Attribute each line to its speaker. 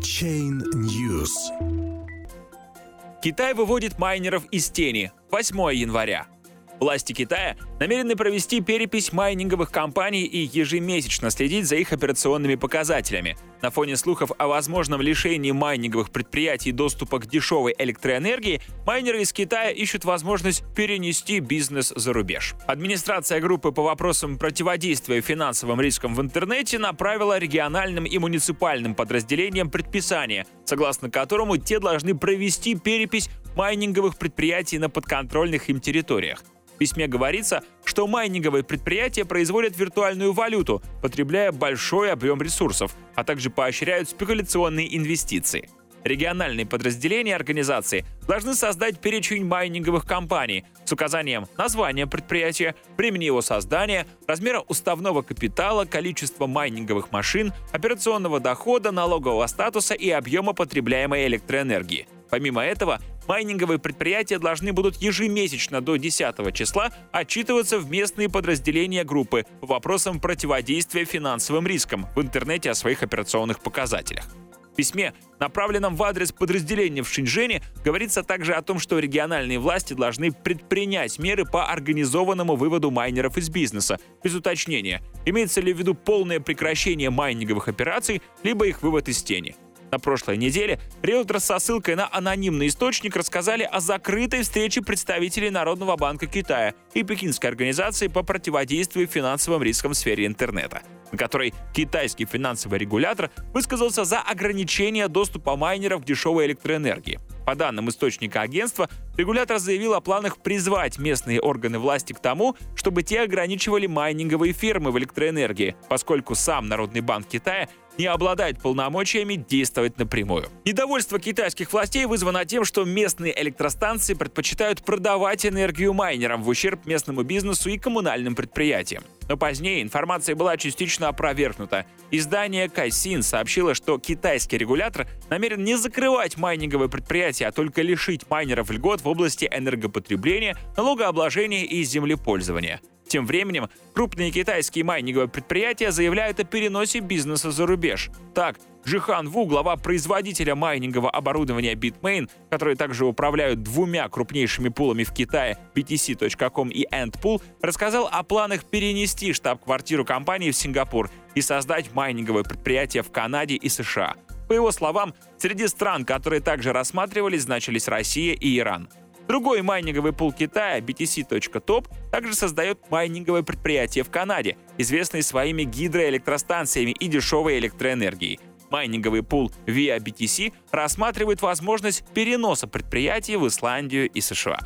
Speaker 1: Chain News.
Speaker 2: Китай выводит майнеров из тени. 8 января. Власти Китая намерены провести перепись майнинговых компаний и ежемесячно следить за их операционными показателями. На фоне слухов о возможном лишении майнинговых предприятий доступа к дешевой электроэнергии, майнеры из Китая ищут возможность перенести бизнес за рубеж. Администрация группы по вопросам противодействия финансовым рискам в интернете направила региональным и муниципальным подразделениям предписание, согласно которому те должны провести перепись майнинговых предприятий на подконтрольных им территориях письме говорится, что майнинговые предприятия производят виртуальную валюту, потребляя большой объем ресурсов, а также поощряют спекуляционные инвестиции. Региональные подразделения организации должны создать перечень майнинговых компаний с указанием названия предприятия, времени его создания, размера уставного капитала, количества майнинговых машин, операционного дохода, налогового статуса и объема потребляемой электроэнергии. Помимо этого, майнинговые предприятия должны будут ежемесячно до 10 числа отчитываться в местные подразделения группы по вопросам противодействия финансовым рискам в интернете о своих операционных показателях. В письме, направленном в адрес подразделения в Шинжене, говорится также о том, что региональные власти должны предпринять меры по организованному выводу майнеров из бизнеса, без уточнения, имеется ли в виду полное прекращение майнинговых операций, либо их вывод из тени. На прошлой неделе риэлторы со ссылкой на анонимный источник рассказали о закрытой встрече представителей Народного банка Китая и Пекинской организации по противодействию финансовым рискам в сфере интернета на которой китайский финансовый регулятор высказался за ограничение доступа майнеров к дешевой электроэнергии. По данным источника агентства, регулятор заявил о планах призвать местные органы власти к тому, чтобы те ограничивали майнинговые фермы в электроэнергии, поскольку сам Народный банк Китая не обладает полномочиями действовать напрямую. Недовольство китайских властей вызвано тем, что местные электростанции предпочитают продавать энергию майнерам в ущерб местному бизнесу и коммунальным предприятиям. Но позднее информация была частично опровергнута. Издание Кайсин сообщило, что китайский регулятор намерен не закрывать майнинговые предприятия, а только лишить майнеров льгот в области энергопотребления, налогообложения и землепользования. Тем временем крупные китайские майнинговые предприятия заявляют о переносе бизнеса за рубеж. Так, Джихан Ву, глава производителя майнингового оборудования Bitmain, которые также управляют двумя крупнейшими пулами в Китае BTC.com и Endpool, рассказал о планах перенести штаб-квартиру компании в Сингапур и создать майнинговое предприятие в Канаде и США. По его словам, среди стран, которые также рассматривались, значились Россия и Иран. Другой майнинговый пул Китая, BTC.top, также создает майнинговое предприятие в Канаде, известное своими гидроэлектростанциями и дешевой электроэнергией. Майнинговый пул Via BTC рассматривает возможность переноса предприятий в Исландию и США.